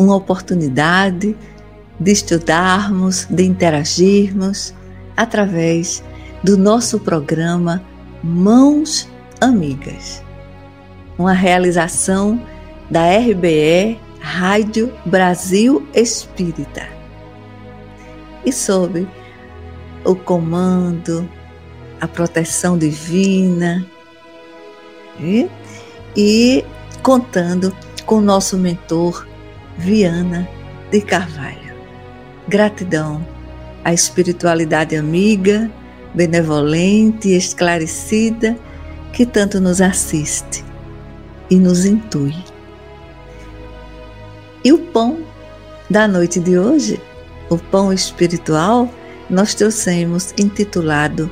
uma oportunidade de estudarmos, de interagirmos através do nosso programa Mãos Amigas. Uma realização da RBE Rádio Brasil Espírita. E sob o comando, a proteção divina e, e contando com o nosso mentor Viana de Carvalho. Gratidão à espiritualidade amiga, benevolente e esclarecida que tanto nos assiste e nos intui. E o pão da noite de hoje, o pão espiritual, nós trouxemos intitulado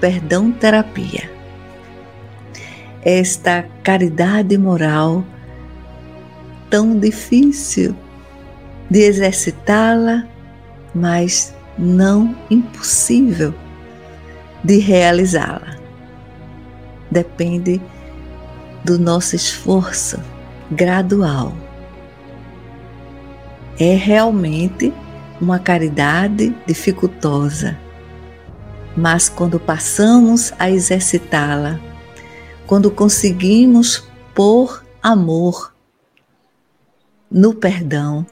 Perdão Terapia. Esta caridade moral tão difícil de exercitá-la, mas não impossível de realizá-la. Depende do nosso esforço gradual. É realmente uma caridade dificultosa, mas quando passamos a exercitá-la, quando conseguimos pôr amor no perdão,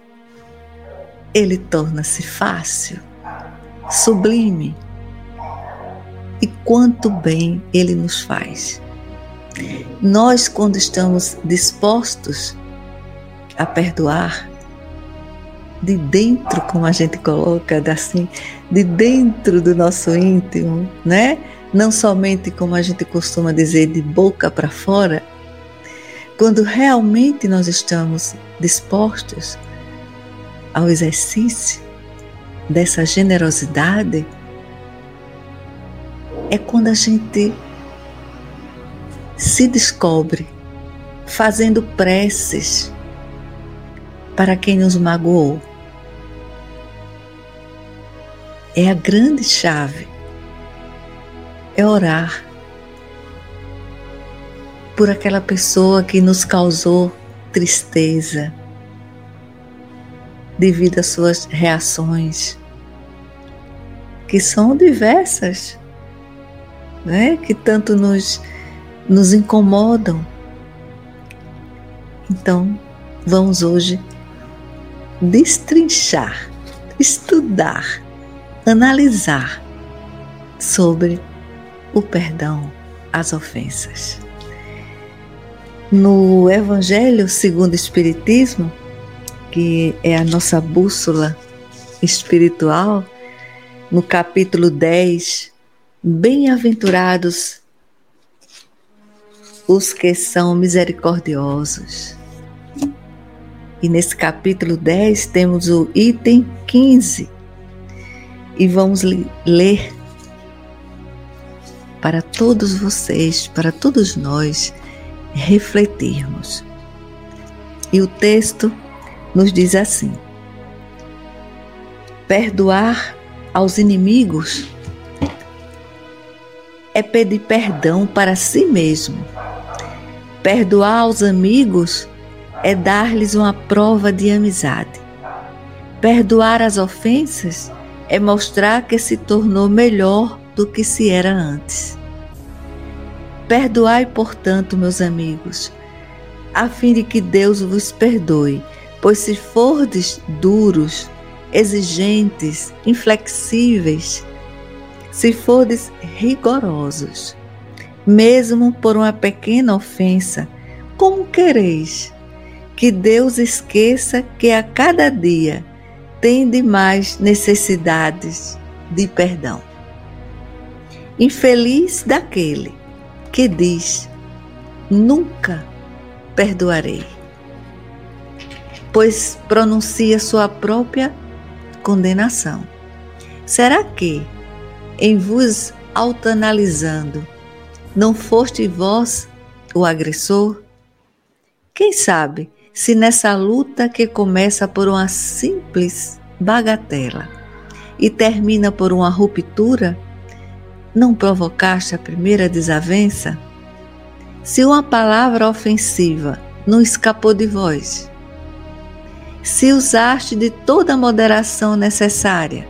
ele torna-se fácil, sublime. E quanto bem ele nos faz. Nós, quando estamos dispostos a perdoar, de dentro, como a gente coloca, assim, de dentro do nosso íntimo, né? Não somente como a gente costuma dizer, de boca para fora, quando realmente nós estamos dispostos ao exercício dessa generosidade, é quando a gente se descobre fazendo preces para quem nos magoou. É a grande chave. É orar por aquela pessoa que nos causou tristeza devido às suas reações, que são diversas, né? que tanto nos, nos incomodam. Então, vamos hoje destrinchar, estudar, analisar sobre o perdão às ofensas. No Evangelho segundo o Espiritismo, que é a nossa bússola espiritual, no capítulo 10, Bem-aventurados os que são misericordiosos. E nesse capítulo 10 temos o item 15 e vamos ler para todos vocês, para todos nós, refletirmos. E o texto nos diz assim: perdoar aos inimigos é pedir perdão para si mesmo. Perdoar aos amigos é dar-lhes uma prova de amizade. Perdoar as ofensas é mostrar que se tornou melhor do que se era antes. Perdoai, portanto, meus amigos, a fim de que Deus vos perdoe, pois se fordes duros, exigentes, inflexíveis, se fordes rigorosos, mesmo por uma pequena ofensa, como quereis que Deus esqueça que a cada dia tem mais necessidades de perdão? Infeliz daquele que diz: Nunca perdoarei. pois pronuncia sua própria condenação. Será que, em vos autoanalisando, não foste vós o agressor? Quem sabe se nessa luta que começa por uma simples bagatela e termina por uma ruptura, não provocaste a primeira desavença? Se uma palavra ofensiva não escapou de vós, se usaste de toda a moderação necessária,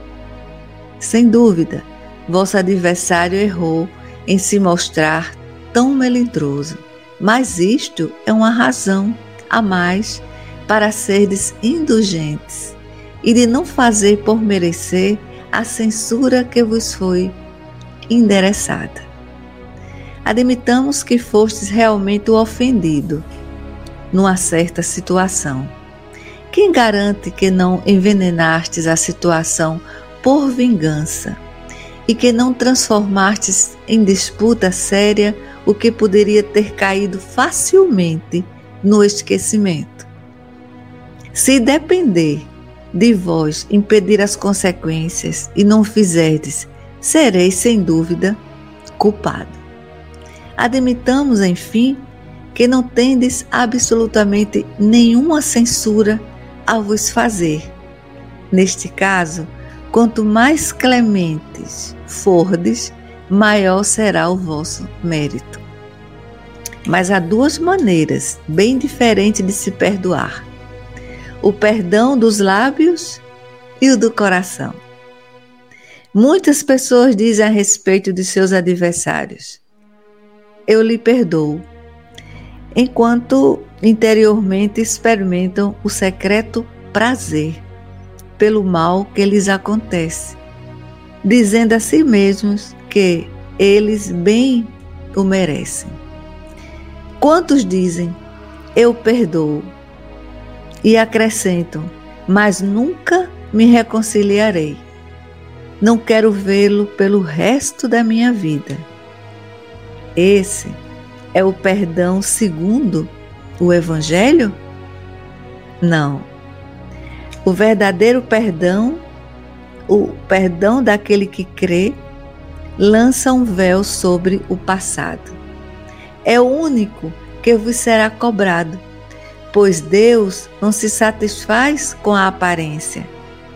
sem dúvida, vosso adversário errou em se mostrar tão melindroso, mas isto é uma razão a mais para serdes indulgentes e de não fazer por merecer a censura que vos foi endereçada. Admitamos que fostes realmente o ofendido numa certa situação. Quem garante que não envenenastes a situação por vingança e que não transformastes em disputa séria o que poderia ter caído facilmente no esquecimento? Se depender de vós impedir as consequências e não fizerdes, sereis sem dúvida culpado. Admitamos, enfim, que não tendes absolutamente nenhuma censura a vos fazer. Neste caso, quanto mais clementes fordes, maior será o vosso mérito. Mas há duas maneiras bem diferentes de se perdoar o perdão dos lábios e o do coração. Muitas pessoas dizem a respeito de seus adversários: Eu lhe perdoo, enquanto interiormente experimentam o secreto prazer pelo mal que lhes acontece, dizendo a si mesmos que eles bem o merecem. Quantos dizem: Eu perdoo, e acrescentam: Mas nunca me reconciliarei. Não quero vê-lo pelo resto da minha vida. Esse é o perdão segundo o Evangelho? Não. O verdadeiro perdão, o perdão daquele que crê, lança um véu sobre o passado. É o único que vos será cobrado pois Deus não se satisfaz com a aparência,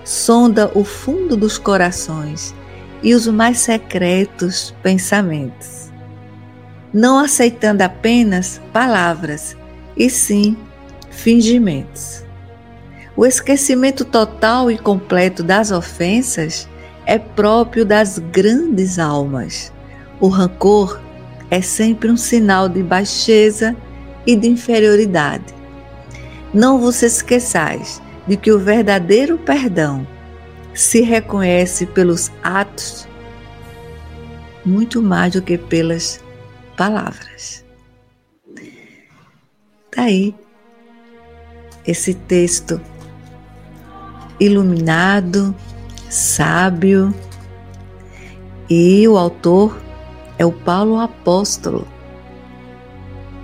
sonda o fundo dos corações e os mais secretos pensamentos, não aceitando apenas palavras, e sim fingimentos. O esquecimento total e completo das ofensas é próprio das grandes almas. O rancor é sempre um sinal de baixeza e de inferioridade. Não vos esqueçais de que o verdadeiro perdão se reconhece pelos atos muito mais do que pelas palavras. Daí tá esse texto iluminado, sábio, e o autor é o Paulo Apóstolo.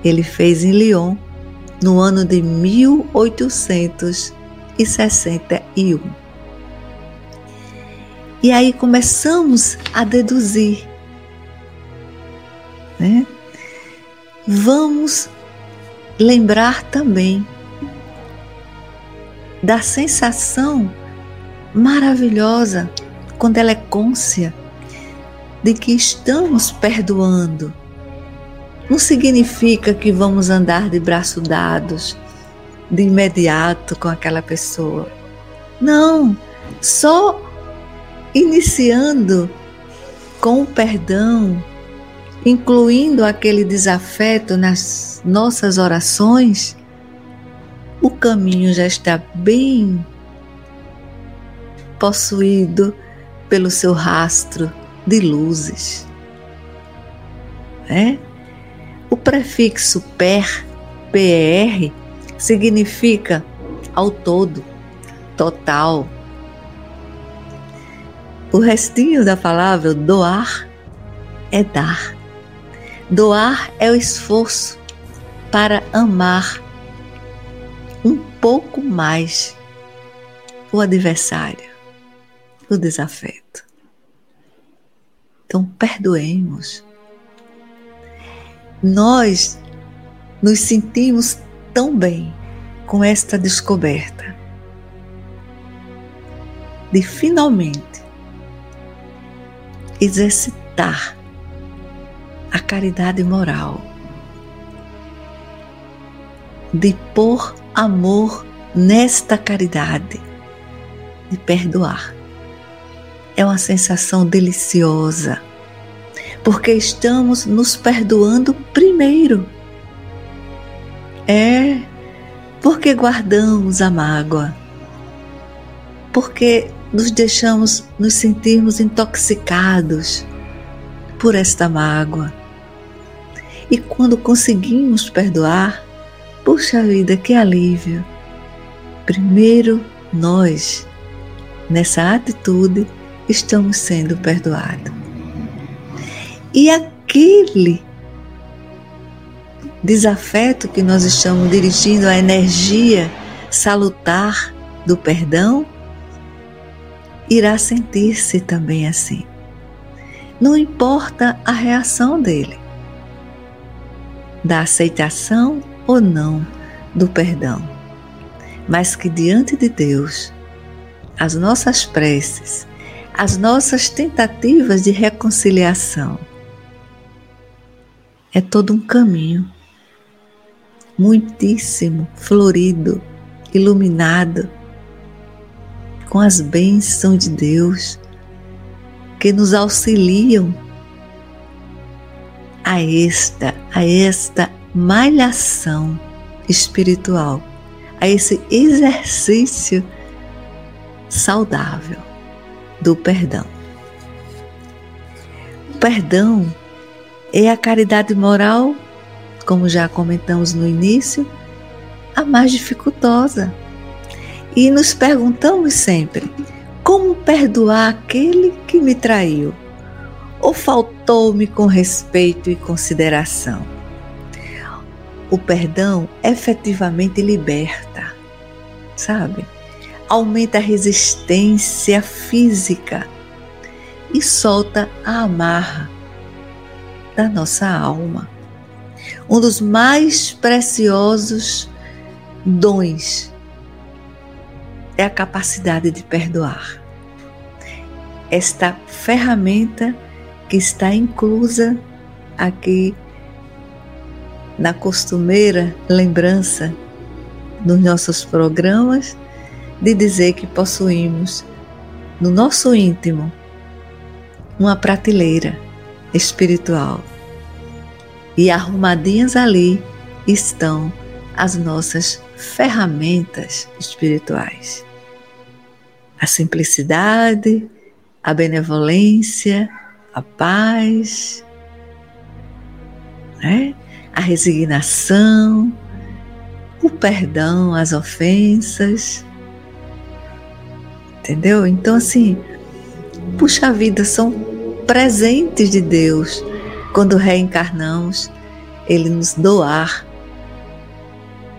Ele fez em Lyon no ano de 1861. E aí começamos a deduzir. Né? Vamos lembrar também da sensação maravilhosa quando ela é côncia de que estamos perdoando não significa que vamos andar de braço dados de imediato com aquela pessoa. Não, só iniciando com o perdão, incluindo aquele desafeto nas nossas orações, o caminho já está bem possuído pelo seu rastro de luzes. É? O prefixo per, per, significa ao todo, total. O restinho da palavra doar é dar. Doar é o esforço para amar um pouco mais o adversário, o desafeto. Então, perdoemos. Nós nos sentimos tão bem com esta descoberta de finalmente exercitar a caridade moral, de pôr amor nesta caridade, de perdoar. É uma sensação deliciosa, porque estamos nos perdoando primeiro. É porque guardamos a mágoa, porque nos deixamos nos sentirmos intoxicados por esta mágoa. E quando conseguimos perdoar, puxa vida, que alívio! Primeiro nós, nessa atitude, estamos sendo perdoados. E aquele desafeto que nós estamos dirigindo à energia salutar do perdão, irá sentir-se também assim. Não importa a reação dele, da aceitação ou não do perdão, mas que diante de Deus, as nossas preces, as nossas tentativas de reconciliação, é todo um caminho muitíssimo florido, iluminado com as bênçãos de Deus que nos auxiliam a esta, a esta malhação espiritual, a esse exercício saudável do perdão. O perdão é a caridade moral, como já comentamos no início, a mais dificultosa e nos perguntamos sempre: como perdoar aquele que me traiu? Ou faltou-me com respeito e consideração? O perdão efetivamente liberta, sabe? Aumenta a resistência física e solta a amarra da nossa alma. Um dos mais preciosos dons é a capacidade de perdoar. Esta ferramenta que está inclusa aqui na costumeira lembrança nos nossos programas de dizer que possuímos no nosso íntimo uma prateleira espiritual e arrumadinhas ali estão as nossas ferramentas espirituais a simplicidade, a benevolência, a paz, né? a resignação, o perdão às ofensas. Entendeu? Então, assim, puxa vida, são presentes de Deus quando reencarnamos, Ele nos doar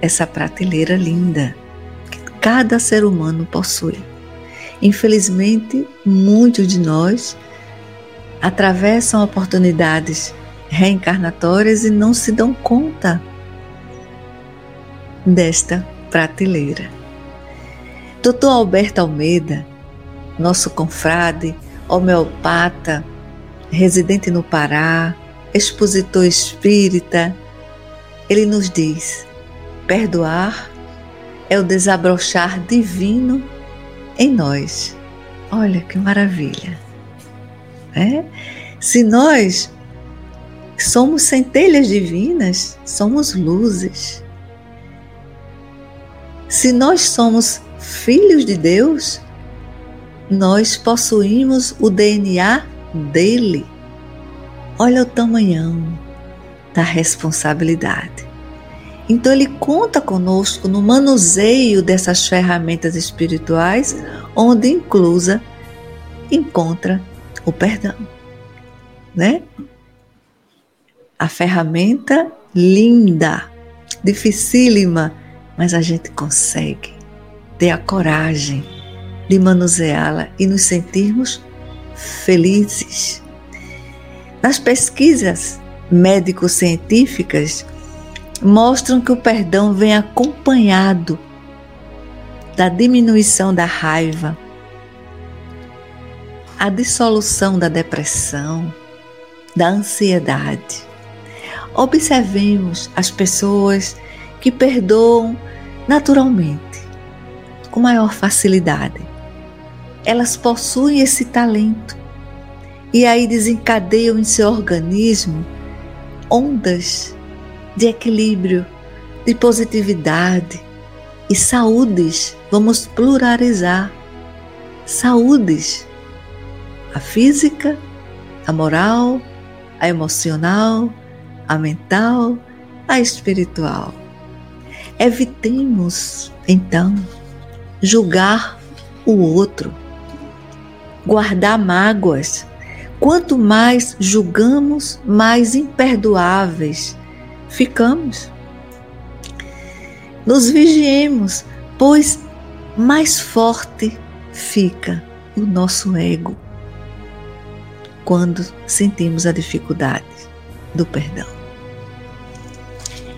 essa prateleira linda que cada ser humano possui. Infelizmente, muitos de nós atravessam oportunidades reencarnatórias e não se dão conta desta prateleira. Dr. Alberto Almeida, nosso confrade, homeopata, residente no Pará, expositor espírita, ele nos diz: perdoar é o desabrochar divino em nós. Olha que maravilha! É? Se nós somos centelhas divinas, somos luzes. Se nós somos filhos de Deus, nós possuímos o DNA dele. Olha o tamanhão da responsabilidade. Então ele conta conosco no manuseio dessas ferramentas espirituais, onde inclusa encontra o perdão, né? A ferramenta linda, dificílima, mas a gente consegue ter a coragem de manuseá-la e nos sentirmos felizes. Nas pesquisas médico-científicas, mostram que o perdão vem acompanhado da diminuição da raiva, a dissolução da depressão, da ansiedade. Observemos as pessoas que perdoam naturalmente, com maior facilidade. Elas possuem esse talento e aí desencadeiam em seu organismo ondas de equilíbrio, de positividade e saúdes. Vamos pluralizar saúdes, a física, a moral, a emocional, a mental, a espiritual. Evitemos, então, julgar o outro, guardar mágoas. Quanto mais julgamos, mais imperdoáveis ficamos. Nos vigiemos, pois mais forte fica o nosso ego quando sentimos a dificuldade do perdão.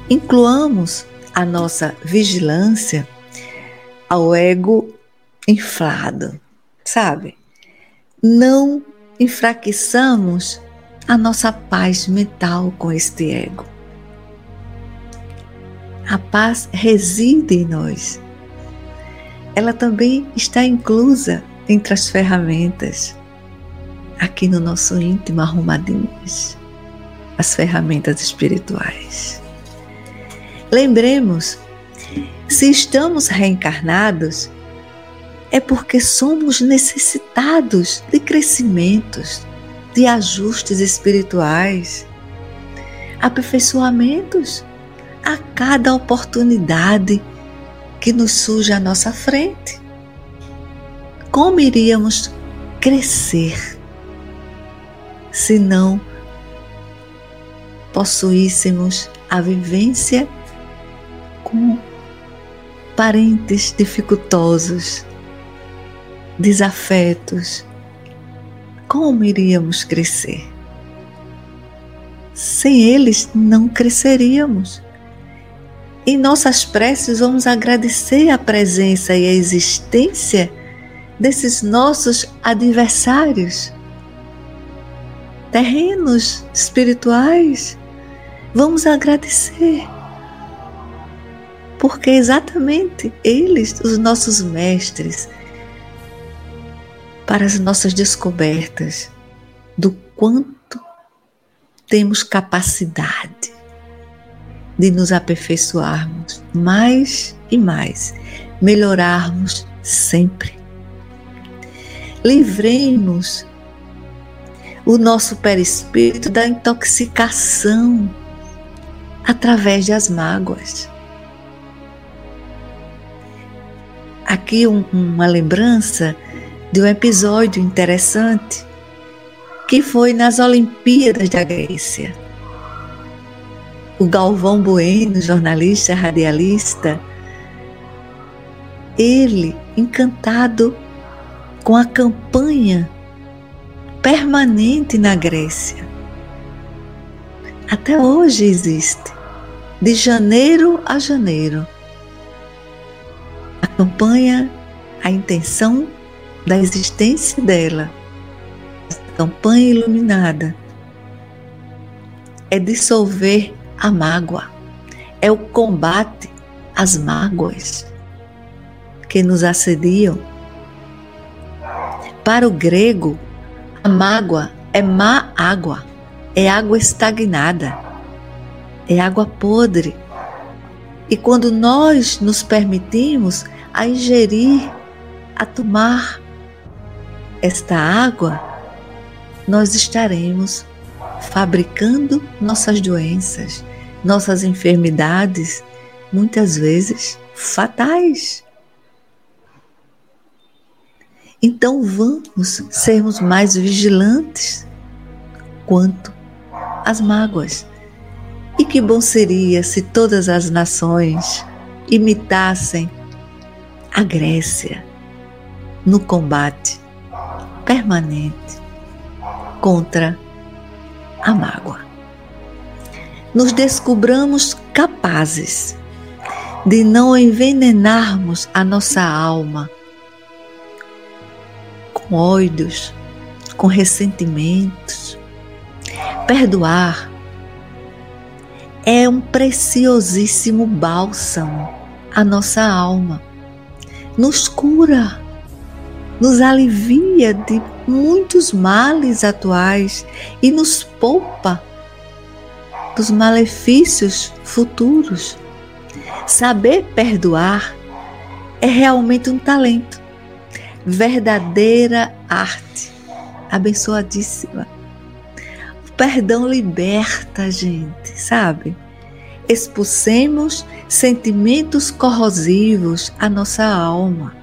Incluamos a nossa vigilância ao ego inflado, sabe? Não enfraqueçamos a nossa paz mental com este ego. A paz reside em nós. Ela também está inclusa entre as ferramentas aqui no nosso íntimo arrumadinhas, as ferramentas espirituais. Lembremos, se estamos reencarnados, é porque somos necessitados de crescimentos, de ajustes espirituais, aperfeiçoamentos a cada oportunidade que nos surge à nossa frente. Como iríamos crescer se não possuíssemos a vivência com parentes dificultosos, desafetos? Como iríamos crescer? Sem eles não cresceríamos. Em nossas preces, vamos agradecer a presença e a existência desses nossos adversários, terrenos espirituais. Vamos agradecer, porque exatamente eles, os nossos mestres, para as nossas descobertas do quanto temos capacidade de nos aperfeiçoarmos mais e mais, melhorarmos sempre. Livremos o nosso perispírito da intoxicação através das mágoas. Aqui um, uma lembrança de um episódio interessante que foi nas Olimpíadas da Grécia o Galvão Bueno, jornalista, radialista, ele encantado com a campanha permanente na Grécia. Até hoje existe, de janeiro a janeiro. A campanha, a intenção da existência dela, a campanha iluminada, é dissolver a mágoa, é o combate às mágoas que nos assediam. Para o grego, a mágoa é má água, é água estagnada, é água podre. E quando nós nos permitimos a ingerir, a tomar esta água, nós estaremos fabricando nossas doenças, nossas enfermidades, muitas vezes fatais. Então vamos sermos mais vigilantes quanto às mágoas. E que bom seria se todas as nações imitassem a Grécia no combate permanente contra a mágoa. Nos descobramos capazes de não envenenarmos a nossa alma com ódios, com ressentimentos. Perdoar é um preciosíssimo bálsamo à nossa alma. Nos cura, nos alivia de muitos males atuais e nos poupa dos malefícios futuros. Saber perdoar é realmente um talento, verdadeira arte, abençoadíssima. O perdão liberta a gente, sabe? Expulsemos sentimentos corrosivos à nossa alma.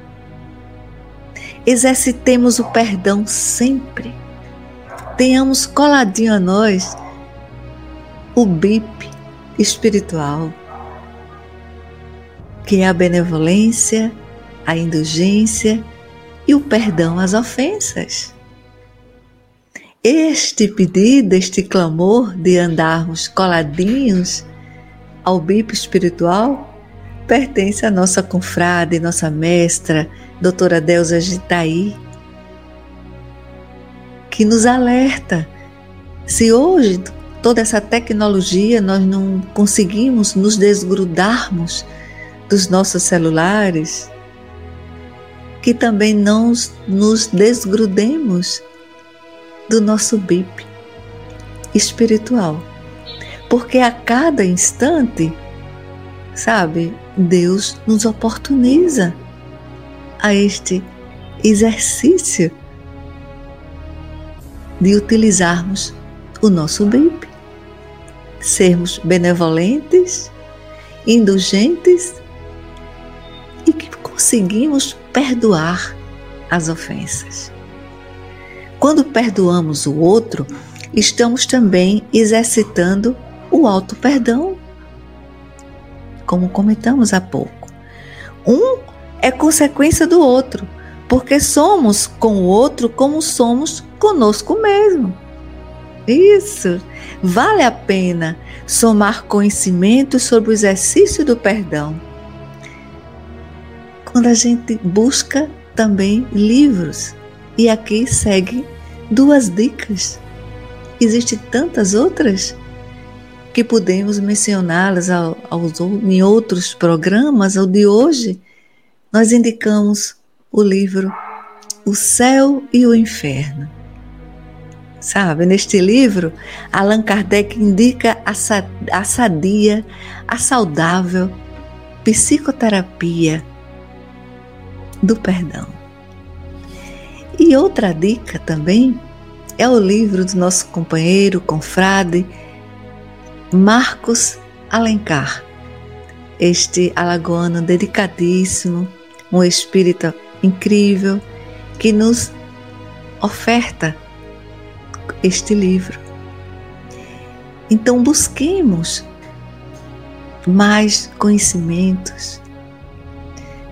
Exercitemos o perdão sempre. Tenhamos coladinho a nós o BIP espiritual, que é a benevolência, a indulgência e o perdão às ofensas. Este pedido, este clamor de andarmos coladinhos ao BIP espiritual pertence à nossa confrade, nossa mestra, doutora Delza Gitaí, que nos alerta. Se hoje toda essa tecnologia nós não conseguimos nos desgrudarmos dos nossos celulares, que também não nos desgrudemos do nosso BIP espiritual. Porque a cada instante, sabe, Deus nos oportuniza a este exercício de utilizarmos o nosso BIP, sermos benevolentes, indulgentes e que conseguimos perdoar as ofensas. Quando perdoamos o outro, estamos também exercitando o auto-perdão, como comentamos há pouco. Um é consequência do outro, porque somos com o outro como somos conosco mesmo. Isso! Vale a pena somar conhecimento sobre o exercício do perdão. Quando a gente busca também livros, e aqui segue duas dicas. Existem tantas outras que podemos mencioná-las em outros programas. O de hoje, nós indicamos o livro O Céu e o Inferno Sabe, neste livro, Allan Kardec indica a sadia, a saudável psicoterapia do perdão. E outra dica também é o livro do nosso companheiro, confrade, Marcos Alencar. Este alagoano dedicadíssimo, um espírita incrível que nos oferta este livro. Então, busquemos mais conhecimentos,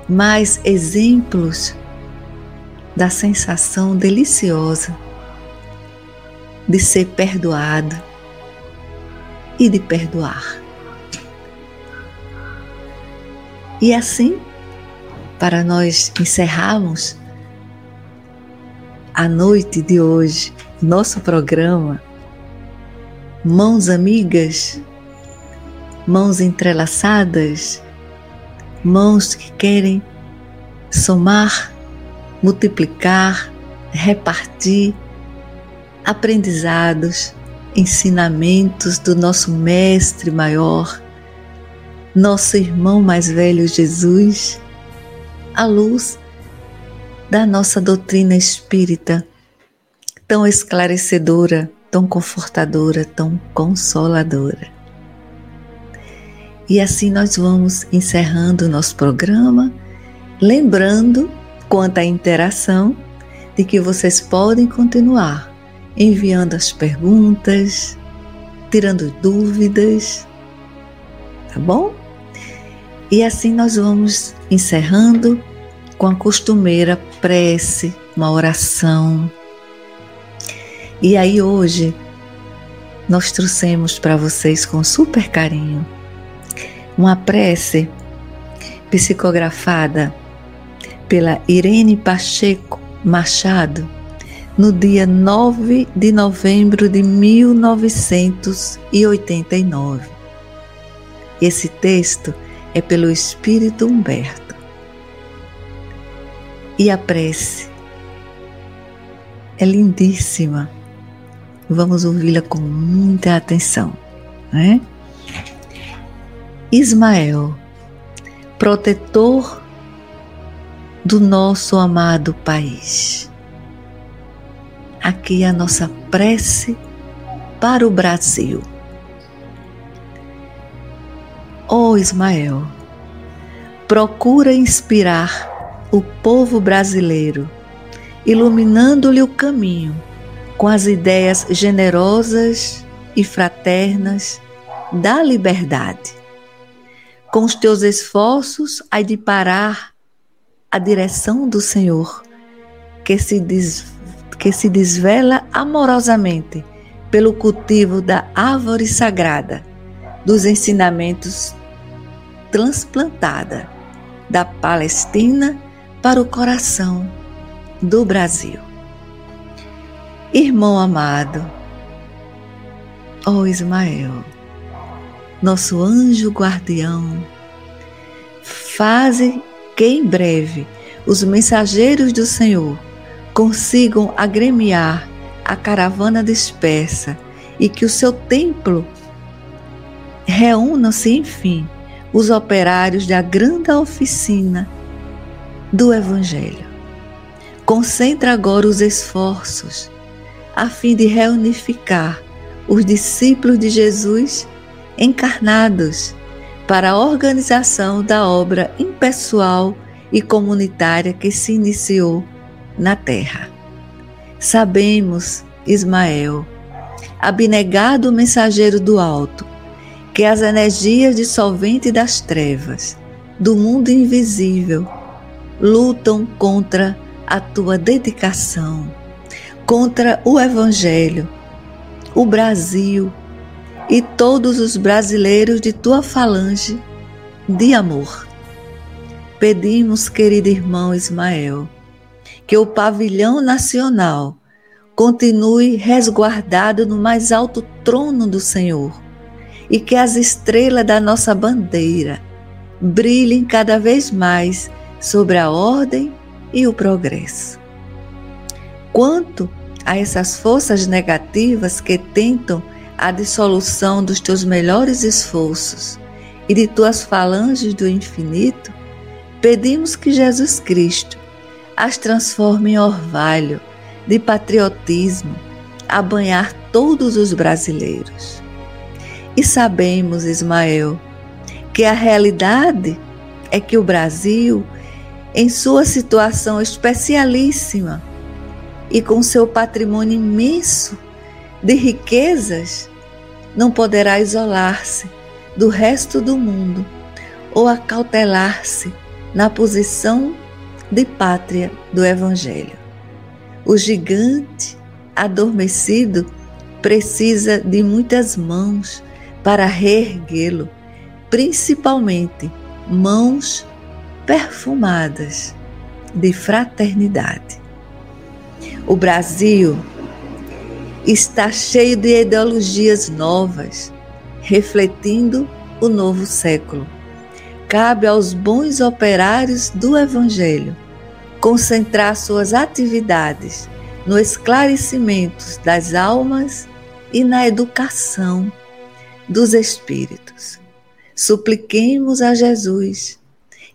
mais exemplos da sensação deliciosa de ser perdoado e de perdoar. E assim, para nós encerrarmos a noite de hoje, nosso programa Mãos Amigas, mãos entrelaçadas, mãos que querem somar, multiplicar, repartir aprendizados, ensinamentos do nosso Mestre maior, nosso irmão mais velho Jesus, à luz da nossa doutrina espírita tão esclarecedora, tão confortadora, tão consoladora. E assim nós vamos encerrando o nosso programa, lembrando quanto à interação de que vocês podem continuar enviando as perguntas, tirando dúvidas, tá bom? E assim nós vamos encerrando com a costumeira prece, uma oração. E aí hoje nós trouxemos para vocês com super carinho uma prece psicografada pela Irene Pacheco Machado no dia 9 de novembro de 1989. Esse texto é pelo Espírito Humberto. E a prece é lindíssima. Vamos ouvi-la com muita atenção, né? Ismael, protetor do nosso amado país. Aqui é a nossa prece para o Brasil. Ó oh Ismael, procura inspirar o povo brasileiro, iluminando-lhe o caminho com as ideias generosas e fraternas da liberdade. Com os teus esforços, há de parar a direção do Senhor, que se, des, que se desvela amorosamente pelo cultivo da árvore sagrada, dos ensinamentos transplantada da Palestina para o coração do Brasil. Irmão amado, ó oh Ismael, nosso anjo guardião, faze que em breve os mensageiros do Senhor consigam agremiar a caravana dispersa e que o seu templo reúnam-se, enfim, os operários da grande oficina do Evangelho. Concentra agora os esforços a fim de reunificar os discípulos de Jesus encarnados para a organização da obra impessoal e comunitária que se iniciou na terra. Sabemos, Ismael, abnegado mensageiro do alto, que as energias dissolventes das trevas, do mundo invisível, lutam contra a tua dedicação, contra o Evangelho, o Brasil e todos os brasileiros de tua falange de amor. Pedimos, querido irmão Ismael, que o pavilhão nacional continue resguardado no mais alto trono do Senhor e que as estrelas da nossa bandeira brilhem cada vez mais sobre a ordem e o progresso. Quanto a essas forças negativas que tentam a dissolução dos teus melhores esforços e de tuas falanges do infinito, pedimos que Jesus Cristo as transforme em orvalho de patriotismo a banhar todos os brasileiros. E sabemos, Ismael, que a realidade é que o Brasil, em sua situação especialíssima e com seu patrimônio imenso de riquezas, não poderá isolar-se do resto do mundo ou acautelar-se na posição de pátria do Evangelho. O gigante adormecido precisa de muitas mãos para reerguê-lo, principalmente mãos perfumadas de fraternidade. O Brasil está cheio de ideologias novas, refletindo o novo século. Cabe aos bons operários do Evangelho concentrar suas atividades no esclarecimento das almas e na educação dos espíritos. Supliquemos a Jesus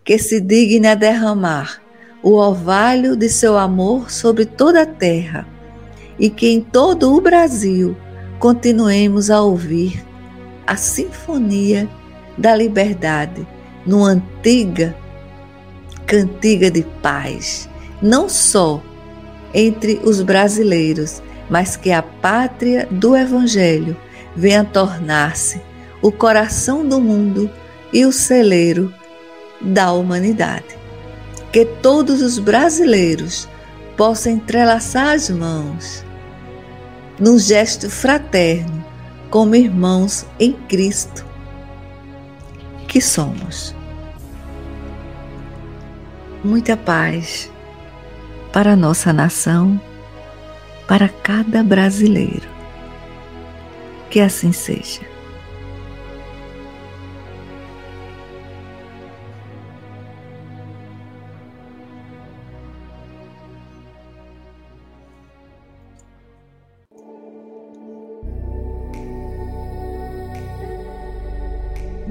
que se digne a derramar o orvalho de seu amor sobre toda a terra e que em todo o Brasil continuemos a ouvir a sinfonia da liberdade numa antiga cantiga de paz, não só entre os brasileiros, mas que a pátria do Evangelho venha tornar-se o coração do mundo e o celeiro da humanidade. Que todos os brasileiros possam entrelaçar as mãos num gesto fraterno, como irmãos em Cristo que somos. Muita paz para nossa nação, para cada brasileiro. Que assim seja.